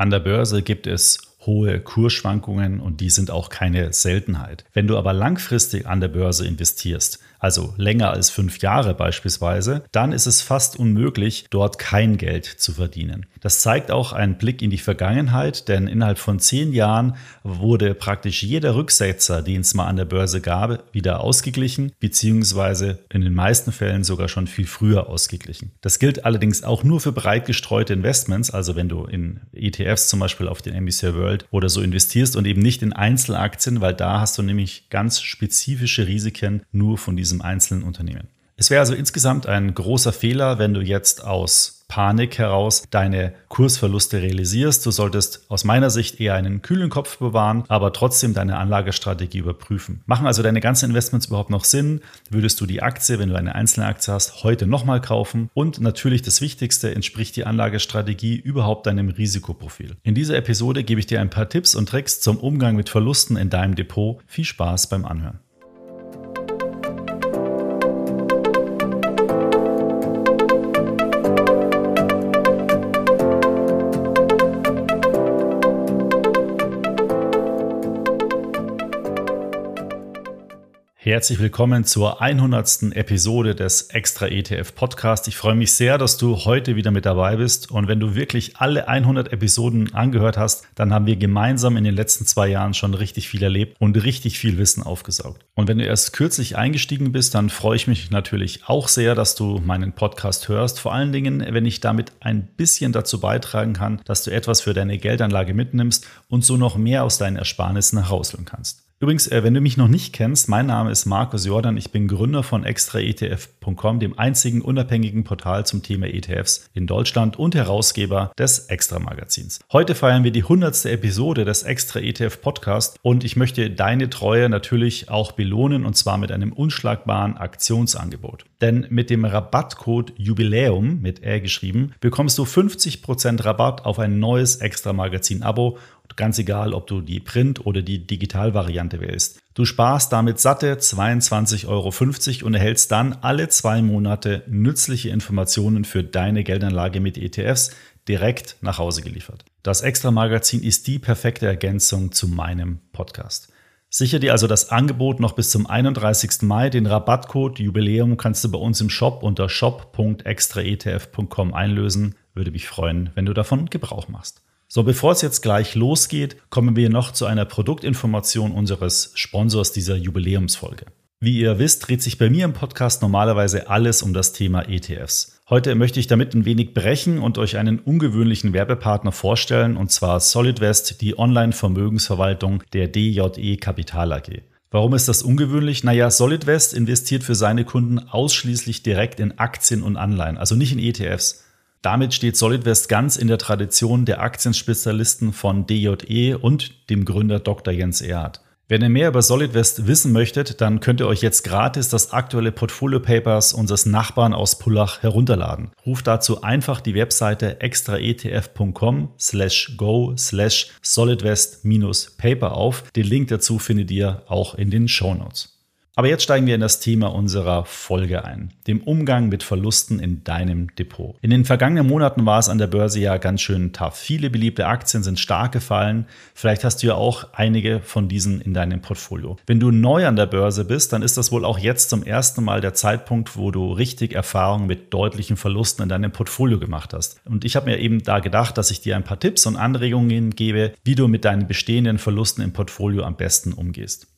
An der Börse gibt es hohe Kursschwankungen und die sind auch keine Seltenheit. Wenn du aber langfristig an der Börse investierst, also länger als fünf Jahre beispielsweise, dann ist es fast unmöglich, dort kein Geld zu verdienen. Das zeigt auch ein Blick in die Vergangenheit, denn innerhalb von zehn Jahren wurde praktisch jeder Rücksetzer, den es mal an der Börse gab, wieder ausgeglichen, beziehungsweise in den meisten Fällen sogar schon viel früher ausgeglichen. Das gilt allerdings auch nur für breit gestreute Investments, also wenn du in ETFs zum Beispiel auf den MSCI World oder so investierst und eben nicht in Einzelaktien, weil da hast du nämlich ganz spezifische Risiken nur von diesem einzelnen Unternehmen. Es wäre also insgesamt ein großer Fehler, wenn du jetzt aus Panik heraus deine Kursverluste realisierst. Du solltest aus meiner Sicht eher einen kühlen Kopf bewahren, aber trotzdem deine Anlagestrategie überprüfen. Machen also deine ganzen Investments überhaupt noch Sinn? Würdest du die Aktie, wenn du eine einzelne Aktie hast, heute nochmal kaufen? Und natürlich das Wichtigste, entspricht die Anlagestrategie überhaupt deinem Risikoprofil? In dieser Episode gebe ich dir ein paar Tipps und Tricks zum Umgang mit Verlusten in deinem Depot. Viel Spaß beim Anhören. Herzlich willkommen zur 100. Episode des Extra ETF Podcast. Ich freue mich sehr, dass du heute wieder mit dabei bist. Und wenn du wirklich alle 100 Episoden angehört hast, dann haben wir gemeinsam in den letzten zwei Jahren schon richtig viel erlebt und richtig viel Wissen aufgesaugt. Und wenn du erst kürzlich eingestiegen bist, dann freue ich mich natürlich auch sehr, dass du meinen Podcast hörst. Vor allen Dingen, wenn ich damit ein bisschen dazu beitragen kann, dass du etwas für deine Geldanlage mitnimmst und so noch mehr aus deinen Ersparnissen herausholen kannst. Übrigens, äh, wenn du mich noch nicht kennst, mein Name ist Markus Jordan. Ich bin Gründer von extraetf.com, dem einzigen unabhängigen Portal zum Thema ETFs in Deutschland und Herausgeber des Extra Magazins. Heute feiern wir die 100. Episode des Extra ETF Podcast und ich möchte deine Treue natürlich auch belohnen und zwar mit einem unschlagbaren Aktionsangebot. Denn mit dem Rabattcode Jubiläum mit R geschrieben bekommst du 50% Rabatt auf ein neues Extra Magazin Abo Ganz egal, ob du die Print- oder die Digitalvariante wählst. Du sparst damit satte 22,50 Euro und erhältst dann alle zwei Monate nützliche Informationen für deine Geldanlage mit ETFs direkt nach Hause geliefert. Das Extra-Magazin ist die perfekte Ergänzung zu meinem Podcast. Sicher dir also das Angebot noch bis zum 31. Mai. Den Rabattcode Jubiläum kannst du bei uns im Shop unter shop.extraetf.com einlösen. Würde mich freuen, wenn du davon Gebrauch machst. So, bevor es jetzt gleich losgeht, kommen wir noch zu einer Produktinformation unseres Sponsors dieser Jubiläumsfolge. Wie ihr wisst, dreht sich bei mir im Podcast normalerweise alles um das Thema ETFs. Heute möchte ich damit ein wenig brechen und euch einen ungewöhnlichen Werbepartner vorstellen, und zwar SolidWest, die Online-Vermögensverwaltung der DJE Kapital AG. Warum ist das ungewöhnlich? Naja, SolidWest investiert für seine Kunden ausschließlich direkt in Aktien und Anleihen, also nicht in ETFs. Damit steht SolidWest ganz in der Tradition der Aktienspezialisten von DJE und dem Gründer Dr. Jens Erhardt. Wenn ihr mehr über SolidWest wissen möchtet, dann könnt ihr euch jetzt gratis das aktuelle Portfolio Papers unseres Nachbarn aus Pullach herunterladen. Ruft dazu einfach die Webseite extraetf.com slash go slash solidwest-paper auf. Den Link dazu findet ihr auch in den Show Notes. Aber jetzt steigen wir in das Thema unserer Folge ein, dem Umgang mit Verlusten in deinem Depot. In den vergangenen Monaten war es an der Börse ja ganz schön tough. Viele beliebte Aktien sind stark gefallen. Vielleicht hast du ja auch einige von diesen in deinem Portfolio. Wenn du neu an der Börse bist, dann ist das wohl auch jetzt zum ersten Mal der Zeitpunkt, wo du richtig Erfahrung mit deutlichen Verlusten in deinem Portfolio gemacht hast. Und ich habe mir eben da gedacht, dass ich dir ein paar Tipps und Anregungen gebe, wie du mit deinen bestehenden Verlusten im Portfolio am besten umgehst.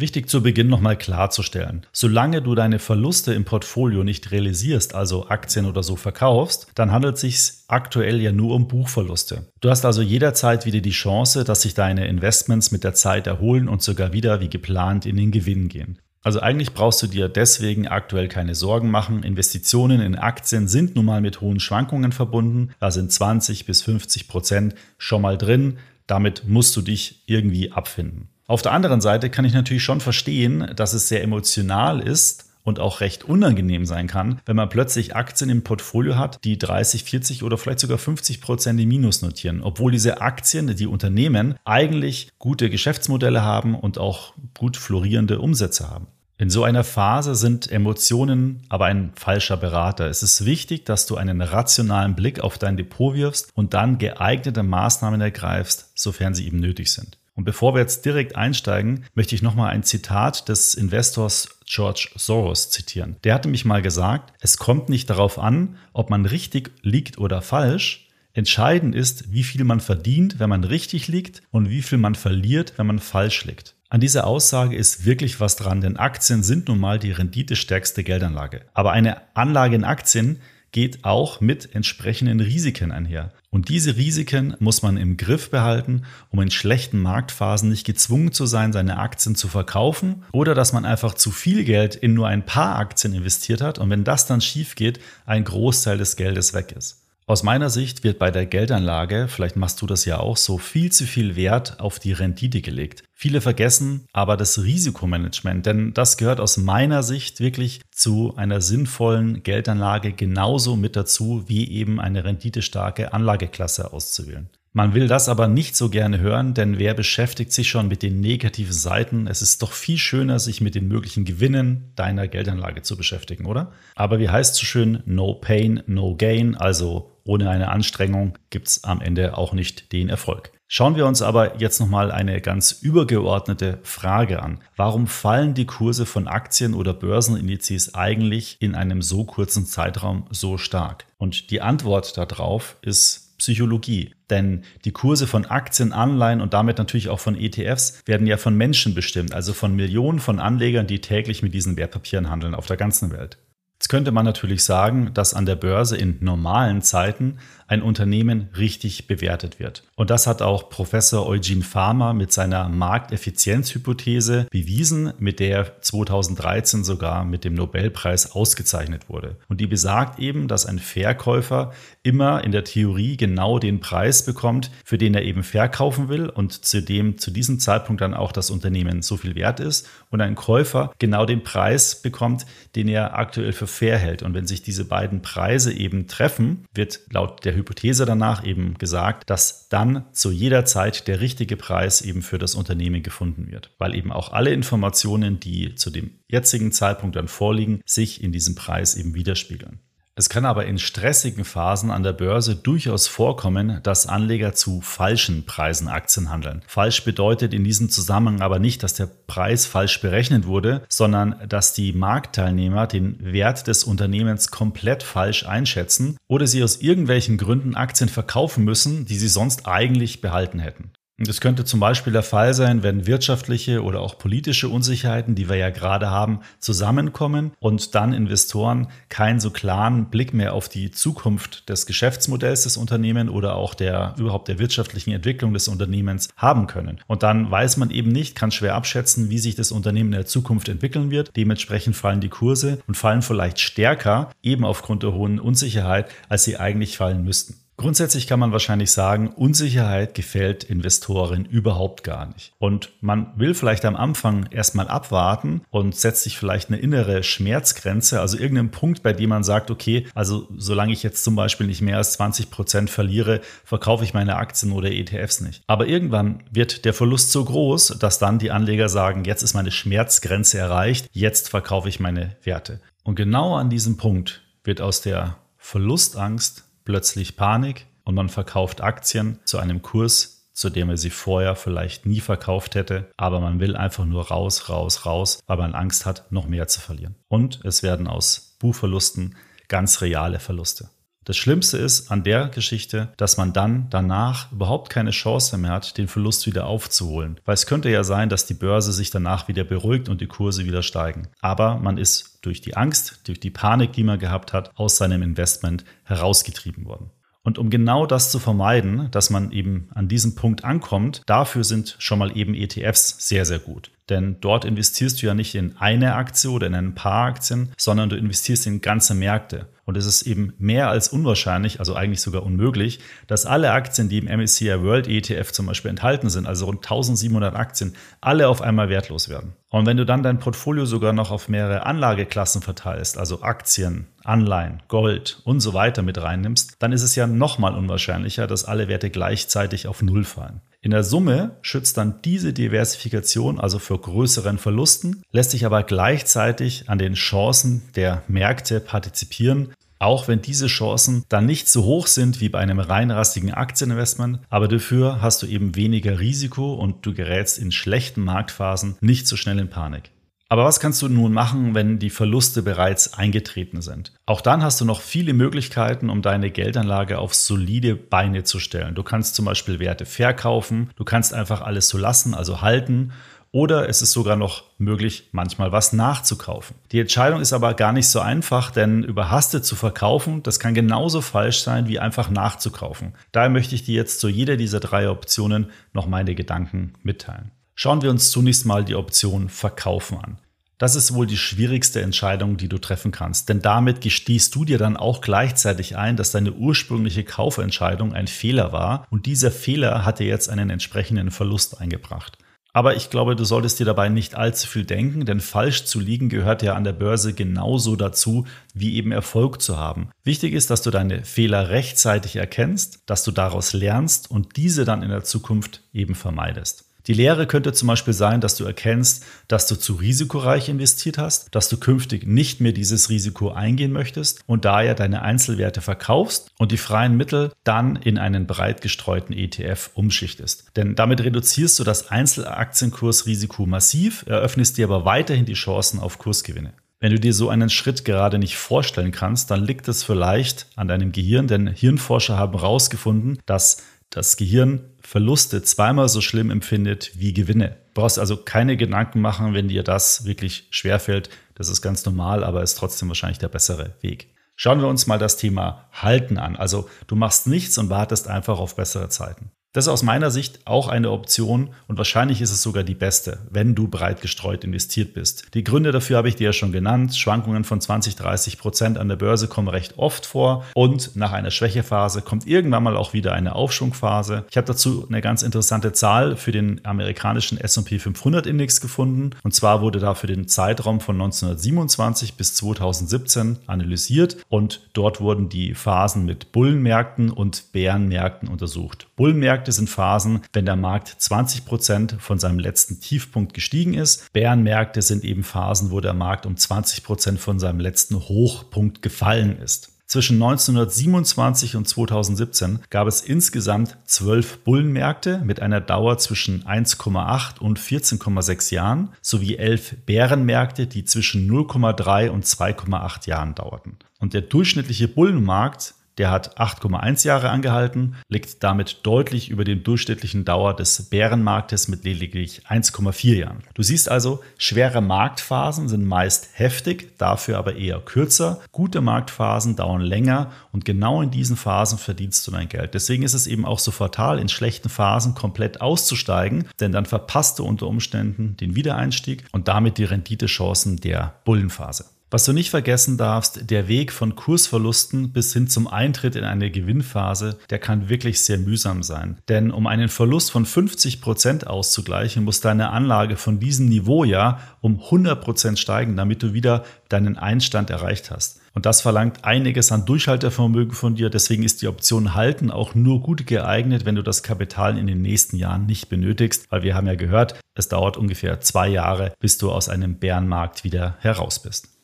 Wichtig zu Beginn nochmal klarzustellen. Solange du deine Verluste im Portfolio nicht realisierst, also Aktien oder so verkaufst, dann handelt es sich aktuell ja nur um Buchverluste. Du hast also jederzeit wieder die Chance, dass sich deine Investments mit der Zeit erholen und sogar wieder wie geplant in den Gewinn gehen. Also eigentlich brauchst du dir deswegen aktuell keine Sorgen machen. Investitionen in Aktien sind nun mal mit hohen Schwankungen verbunden. Da sind 20 bis 50 Prozent schon mal drin. Damit musst du dich irgendwie abfinden. Auf der anderen Seite kann ich natürlich schon verstehen, dass es sehr emotional ist und auch recht unangenehm sein kann, wenn man plötzlich Aktien im Portfolio hat, die 30, 40 oder vielleicht sogar 50 Prozent im Minus notieren, obwohl diese Aktien, die Unternehmen eigentlich gute Geschäftsmodelle haben und auch gut florierende Umsätze haben. In so einer Phase sind Emotionen aber ein falscher Berater. Es ist wichtig, dass du einen rationalen Blick auf dein Depot wirfst und dann geeignete Maßnahmen ergreifst, sofern sie eben nötig sind. Und bevor wir jetzt direkt einsteigen, möchte ich nochmal ein Zitat des Investors George Soros zitieren. Der hatte mich mal gesagt, es kommt nicht darauf an, ob man richtig liegt oder falsch, Entscheidend ist, wie viel man verdient, wenn man richtig liegt und wie viel man verliert, wenn man falsch liegt. An dieser Aussage ist wirklich was dran, denn Aktien sind nun mal die renditestärkste Geldanlage. Aber eine Anlage in Aktien geht auch mit entsprechenden Risiken einher. Und diese Risiken muss man im Griff behalten, um in schlechten Marktphasen nicht gezwungen zu sein, seine Aktien zu verkaufen oder dass man einfach zu viel Geld in nur ein paar Aktien investiert hat und wenn das dann schief geht, ein Großteil des Geldes weg ist. Aus meiner Sicht wird bei der Geldanlage, vielleicht machst du das ja auch so, viel zu viel Wert auf die Rendite gelegt. Viele vergessen aber das Risikomanagement, denn das gehört aus meiner Sicht wirklich zu einer sinnvollen Geldanlage genauso mit dazu, wie eben eine renditestarke Anlageklasse auszuwählen. Man will das aber nicht so gerne hören, denn wer beschäftigt sich schon mit den negativen Seiten? Es ist doch viel schöner, sich mit den möglichen Gewinnen deiner Geldanlage zu beschäftigen, oder? Aber wie heißt so schön, no pain, no gain, also ohne eine Anstrengung gibt es am Ende auch nicht den Erfolg. Schauen wir uns aber jetzt nochmal eine ganz übergeordnete Frage an. Warum fallen die Kurse von Aktien oder Börsenindizes eigentlich in einem so kurzen Zeitraum so stark? Und die Antwort darauf ist Psychologie. Denn die Kurse von Aktien, Anleihen und damit natürlich auch von ETFs werden ja von Menschen bestimmt, also von Millionen von Anlegern, die täglich mit diesen Wertpapieren handeln auf der ganzen Welt. Jetzt könnte man natürlich sagen, dass an der Börse in normalen Zeiten ein Unternehmen richtig bewertet wird. Und das hat auch Professor Eugene Farmer mit seiner Markteffizienzhypothese bewiesen, mit der er 2013 sogar mit dem Nobelpreis ausgezeichnet wurde. Und die besagt eben, dass ein Verkäufer immer in der Theorie genau den Preis bekommt, für den er eben verkaufen will und zu dem zu diesem Zeitpunkt dann auch das Unternehmen so viel wert ist und ein Käufer genau den Preis bekommt, den er aktuell für fair hält. Und wenn sich diese beiden Preise eben treffen, wird laut der Hypothese danach eben gesagt, dass dann zu jeder Zeit der richtige Preis eben für das Unternehmen gefunden wird, weil eben auch alle Informationen, die zu dem jetzigen Zeitpunkt dann vorliegen, sich in diesem Preis eben widerspiegeln. Es kann aber in stressigen Phasen an der Börse durchaus vorkommen, dass Anleger zu falschen Preisen Aktien handeln. Falsch bedeutet in diesem Zusammenhang aber nicht, dass der Preis falsch berechnet wurde, sondern dass die Marktteilnehmer den Wert des Unternehmens komplett falsch einschätzen oder sie aus irgendwelchen Gründen Aktien verkaufen müssen, die sie sonst eigentlich behalten hätten. Das könnte zum Beispiel der Fall sein, wenn wirtschaftliche oder auch politische Unsicherheiten, die wir ja gerade haben, zusammenkommen und dann Investoren keinen so klaren Blick mehr auf die Zukunft des Geschäftsmodells des Unternehmens oder auch der überhaupt der wirtschaftlichen Entwicklung des Unternehmens haben können. Und dann weiß man eben nicht, kann schwer abschätzen, wie sich das Unternehmen in der Zukunft entwickeln wird. Dementsprechend fallen die Kurse und fallen vielleicht stärker, eben aufgrund der hohen Unsicherheit, als sie eigentlich fallen müssten. Grundsätzlich kann man wahrscheinlich sagen, Unsicherheit gefällt Investoren überhaupt gar nicht. Und man will vielleicht am Anfang erstmal abwarten und setzt sich vielleicht eine innere Schmerzgrenze, also irgendeinen Punkt, bei dem man sagt, okay, also solange ich jetzt zum Beispiel nicht mehr als 20 Prozent verliere, verkaufe ich meine Aktien oder ETFs nicht. Aber irgendwann wird der Verlust so groß, dass dann die Anleger sagen, jetzt ist meine Schmerzgrenze erreicht, jetzt verkaufe ich meine Werte. Und genau an diesem Punkt wird aus der Verlustangst plötzlich Panik und man verkauft Aktien zu einem Kurs, zu dem er sie vorher vielleicht nie verkauft hätte, aber man will einfach nur raus, raus, raus, weil man Angst hat, noch mehr zu verlieren. Und es werden aus Buchverlusten ganz reale Verluste. Das Schlimmste ist an der Geschichte, dass man dann danach überhaupt keine Chance mehr hat, den Verlust wieder aufzuholen. Weil es könnte ja sein, dass die Börse sich danach wieder beruhigt und die Kurse wieder steigen. Aber man ist durch die Angst, durch die Panik, die man gehabt hat, aus seinem Investment herausgetrieben worden. Und um genau das zu vermeiden, dass man eben an diesem Punkt ankommt, dafür sind schon mal eben ETFs sehr, sehr gut. Denn dort investierst du ja nicht in eine Aktie oder in ein paar Aktien, sondern du investierst in ganze Märkte. Und es ist eben mehr als unwahrscheinlich, also eigentlich sogar unmöglich, dass alle Aktien, die im MSCI World ETF zum Beispiel enthalten sind, also rund 1700 Aktien, alle auf einmal wertlos werden. Und wenn du dann dein Portfolio sogar noch auf mehrere Anlageklassen verteilst, also Aktien, Anleihen, Gold und so weiter mit reinnimmst, dann ist es ja nochmal unwahrscheinlicher, dass alle Werte gleichzeitig auf Null fallen. In der Summe schützt dann diese Diversifikation also vor größeren Verlusten, lässt sich aber gleichzeitig an den Chancen der Märkte partizipieren, auch wenn diese Chancen dann nicht so hoch sind wie bei einem reinrastigen Aktieninvestment, aber dafür hast du eben weniger Risiko und du gerätst in schlechten Marktphasen nicht so schnell in Panik. Aber was kannst du nun machen, wenn die Verluste bereits eingetreten sind? Auch dann hast du noch viele Möglichkeiten, um deine Geldanlage auf solide Beine zu stellen. Du kannst zum Beispiel Werte verkaufen, du kannst einfach alles so lassen, also halten oder es ist sogar noch möglich, manchmal was nachzukaufen. Die Entscheidung ist aber gar nicht so einfach, denn überhastet zu verkaufen, das kann genauso falsch sein, wie einfach nachzukaufen. Daher möchte ich dir jetzt zu jeder dieser drei Optionen noch meine Gedanken mitteilen. Schauen wir uns zunächst mal die Option Verkaufen an. Das ist wohl die schwierigste Entscheidung, die du treffen kannst, denn damit gestehst du dir dann auch gleichzeitig ein, dass deine ursprüngliche Kaufentscheidung ein Fehler war und dieser Fehler hat dir jetzt einen entsprechenden Verlust eingebracht. Aber ich glaube, du solltest dir dabei nicht allzu viel denken, denn falsch zu liegen gehört ja an der Börse genauso dazu, wie eben Erfolg zu haben. Wichtig ist, dass du deine Fehler rechtzeitig erkennst, dass du daraus lernst und diese dann in der Zukunft eben vermeidest. Die Lehre könnte zum Beispiel sein, dass du erkennst, dass du zu risikoreich investiert hast, dass du künftig nicht mehr dieses Risiko eingehen möchtest und daher deine Einzelwerte verkaufst und die freien Mittel dann in einen breit gestreuten ETF umschichtest. Denn damit reduzierst du das Einzelaktienkursrisiko massiv, eröffnest dir aber weiterhin die Chancen auf Kursgewinne. Wenn du dir so einen Schritt gerade nicht vorstellen kannst, dann liegt es vielleicht an deinem Gehirn, denn Hirnforscher haben herausgefunden, dass das Gehirn Verluste zweimal so schlimm empfindet wie Gewinne. Du brauchst also keine Gedanken machen, wenn dir das wirklich schwerfällt. Das ist ganz normal, aber ist trotzdem wahrscheinlich der bessere Weg. Schauen wir uns mal das Thema Halten an. Also du machst nichts und wartest einfach auf bessere Zeiten. Das ist aus meiner Sicht auch eine Option und wahrscheinlich ist es sogar die beste, wenn du breit gestreut investiert bist. Die Gründe dafür habe ich dir ja schon genannt. Schwankungen von 20, 30 Prozent an der Börse kommen recht oft vor und nach einer Schwächephase kommt irgendwann mal auch wieder eine Aufschwungphase. Ich habe dazu eine ganz interessante Zahl für den amerikanischen S&P 500 Index gefunden und zwar wurde da für den Zeitraum von 1927 bis 2017 analysiert und dort wurden die Phasen mit Bullenmärkten und Bärenmärkten untersucht. Bullenmärkte Märkte sind Phasen, wenn der Markt 20 Prozent von seinem letzten Tiefpunkt gestiegen ist. Bärenmärkte sind eben Phasen, wo der Markt um 20 Prozent von seinem letzten Hochpunkt gefallen ist. Zwischen 1927 und 2017 gab es insgesamt zwölf Bullenmärkte mit einer Dauer zwischen 1,8 und 14,6 Jahren sowie elf Bärenmärkte, die zwischen 0,3 und 2,8 Jahren dauerten. Und der durchschnittliche Bullenmarkt der hat 8,1 Jahre angehalten, liegt damit deutlich über dem durchschnittlichen Dauer des Bärenmarktes mit lediglich 1,4 Jahren. Du siehst also, schwere Marktphasen sind meist heftig, dafür aber eher kürzer. Gute Marktphasen dauern länger und genau in diesen Phasen verdienst du dein Geld. Deswegen ist es eben auch so fatal, in schlechten Phasen komplett auszusteigen, denn dann verpasst du unter Umständen den Wiedereinstieg und damit die Renditechancen der Bullenphase. Was du nicht vergessen darfst, der Weg von Kursverlusten bis hin zum Eintritt in eine Gewinnphase, der kann wirklich sehr mühsam sein. Denn um einen Verlust von 50 Prozent auszugleichen, muss deine Anlage von diesem Niveau ja um 100 Prozent steigen, damit du wieder deinen Einstand erreicht hast. Und das verlangt einiges an Durchhaltevermögen von dir. Deswegen ist die Option Halten auch nur gut geeignet, wenn du das Kapital in den nächsten Jahren nicht benötigst. Weil wir haben ja gehört, es dauert ungefähr zwei Jahre, bis du aus einem Bärenmarkt wieder heraus bist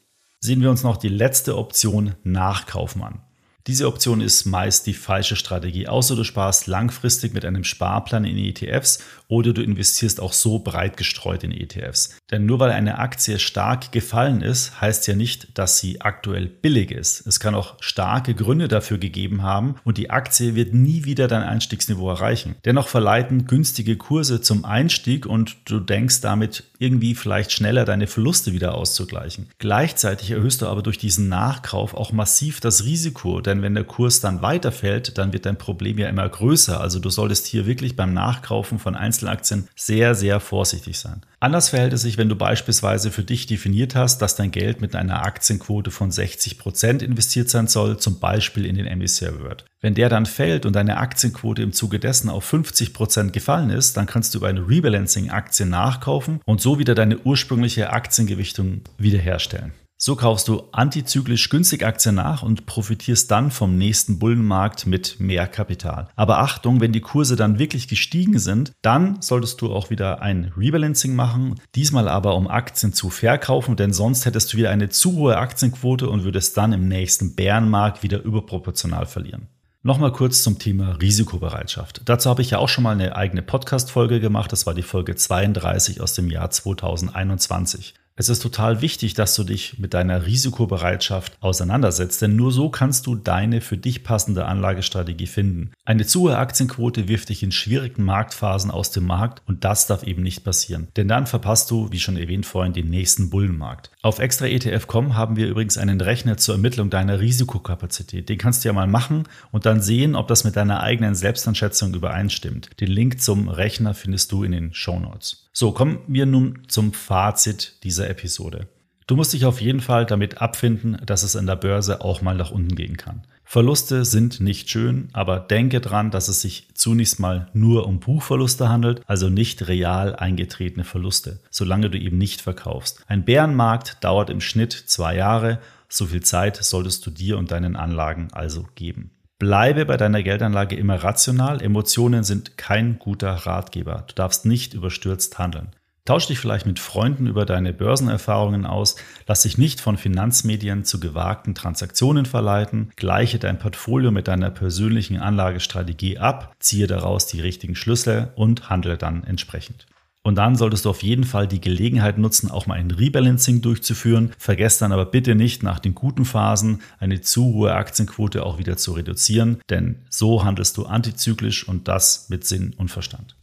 sehen wir uns noch die letzte Option Nachkaufen an. Diese Option ist meist die falsche Strategie, außer du sparst langfristig mit einem Sparplan in ETFs oder du investierst auch so breit gestreut in ETFs. Denn nur weil eine Aktie stark gefallen ist, heißt ja nicht, dass sie aktuell billig ist. Es kann auch starke Gründe dafür gegeben haben und die Aktie wird nie wieder dein Einstiegsniveau erreichen. Dennoch verleiten günstige Kurse zum Einstieg und du denkst damit irgendwie vielleicht schneller deine Verluste wieder auszugleichen. Gleichzeitig erhöhst du aber durch diesen Nachkauf auch massiv das Risiko, denn wenn der Kurs dann weiterfällt, dann wird dein Problem ja immer größer. Also du solltest hier wirklich beim Nachkaufen von Einzelaktien sehr, sehr vorsichtig sein. Anders verhält es sich, wenn du beispielsweise für dich definiert hast, dass dein Geld mit einer Aktienquote von 60 Prozent investiert sein soll, zum Beispiel in den MSCI World. Wenn der dann fällt und deine Aktienquote im Zuge dessen auf 50 Prozent gefallen ist, dann kannst du über eine Rebalancing-Aktie nachkaufen und so wieder deine ursprüngliche Aktiengewichtung wiederherstellen. So kaufst du antizyklisch günstig Aktien nach und profitierst dann vom nächsten Bullenmarkt mit mehr Kapital. Aber Achtung, wenn die Kurse dann wirklich gestiegen sind, dann solltest du auch wieder ein Rebalancing machen. Diesmal aber um Aktien zu verkaufen, denn sonst hättest du wieder eine zu hohe Aktienquote und würdest dann im nächsten Bärenmarkt wieder überproportional verlieren. Nochmal kurz zum Thema Risikobereitschaft. Dazu habe ich ja auch schon mal eine eigene Podcast-Folge gemacht. Das war die Folge 32 aus dem Jahr 2021. Es ist total wichtig, dass du dich mit deiner Risikobereitschaft auseinandersetzt, denn nur so kannst du deine für dich passende Anlagestrategie finden. Eine zu hohe Aktienquote wirft dich in schwierigen Marktphasen aus dem Markt und das darf eben nicht passieren, denn dann verpasst du, wie schon erwähnt vorhin, den nächsten Bullenmarkt. Auf extraetf.com haben wir übrigens einen Rechner zur Ermittlung deiner Risikokapazität. Den kannst du ja mal machen und dann sehen, ob das mit deiner eigenen Selbstanschätzung übereinstimmt. Den Link zum Rechner findest du in den Show Notes. So, kommen wir nun zum Fazit dieser Episode. Du musst dich auf jeden Fall damit abfinden, dass es an der Börse auch mal nach unten gehen kann. Verluste sind nicht schön, aber denke dran, dass es sich zunächst mal nur um Buchverluste handelt, also nicht real eingetretene Verluste, solange du eben nicht verkaufst. Ein Bärenmarkt dauert im Schnitt zwei Jahre, so viel Zeit solltest du dir und deinen Anlagen also geben. Bleibe bei deiner Geldanlage immer rational. Emotionen sind kein guter Ratgeber. Du darfst nicht überstürzt handeln. Tausch dich vielleicht mit Freunden über deine Börsenerfahrungen aus, lass dich nicht von Finanzmedien zu gewagten Transaktionen verleiten, gleiche dein Portfolio mit deiner persönlichen Anlagestrategie ab, ziehe daraus die richtigen Schlüsse und handle dann entsprechend. Und dann solltest du auf jeden Fall die Gelegenheit nutzen, auch mal ein Rebalancing durchzuführen. Vergesst dann aber bitte nicht, nach den guten Phasen eine zu hohe Aktienquote auch wieder zu reduzieren, denn so handelst du antizyklisch und das mit Sinn und Verstand.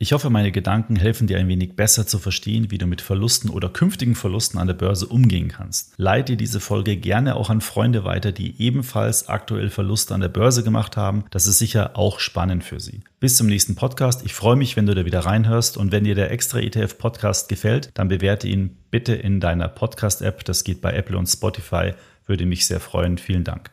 Ich hoffe, meine Gedanken helfen dir ein wenig besser zu verstehen, wie du mit Verlusten oder künftigen Verlusten an der Börse umgehen kannst. Leite diese Folge gerne auch an Freunde weiter, die ebenfalls aktuell Verluste an der Börse gemacht haben. Das ist sicher auch spannend für sie. Bis zum nächsten Podcast. Ich freue mich, wenn du da wieder reinhörst und wenn dir der extra ETF Podcast gefällt, dann bewerte ihn bitte in deiner Podcast App. Das geht bei Apple und Spotify. Würde mich sehr freuen. Vielen Dank.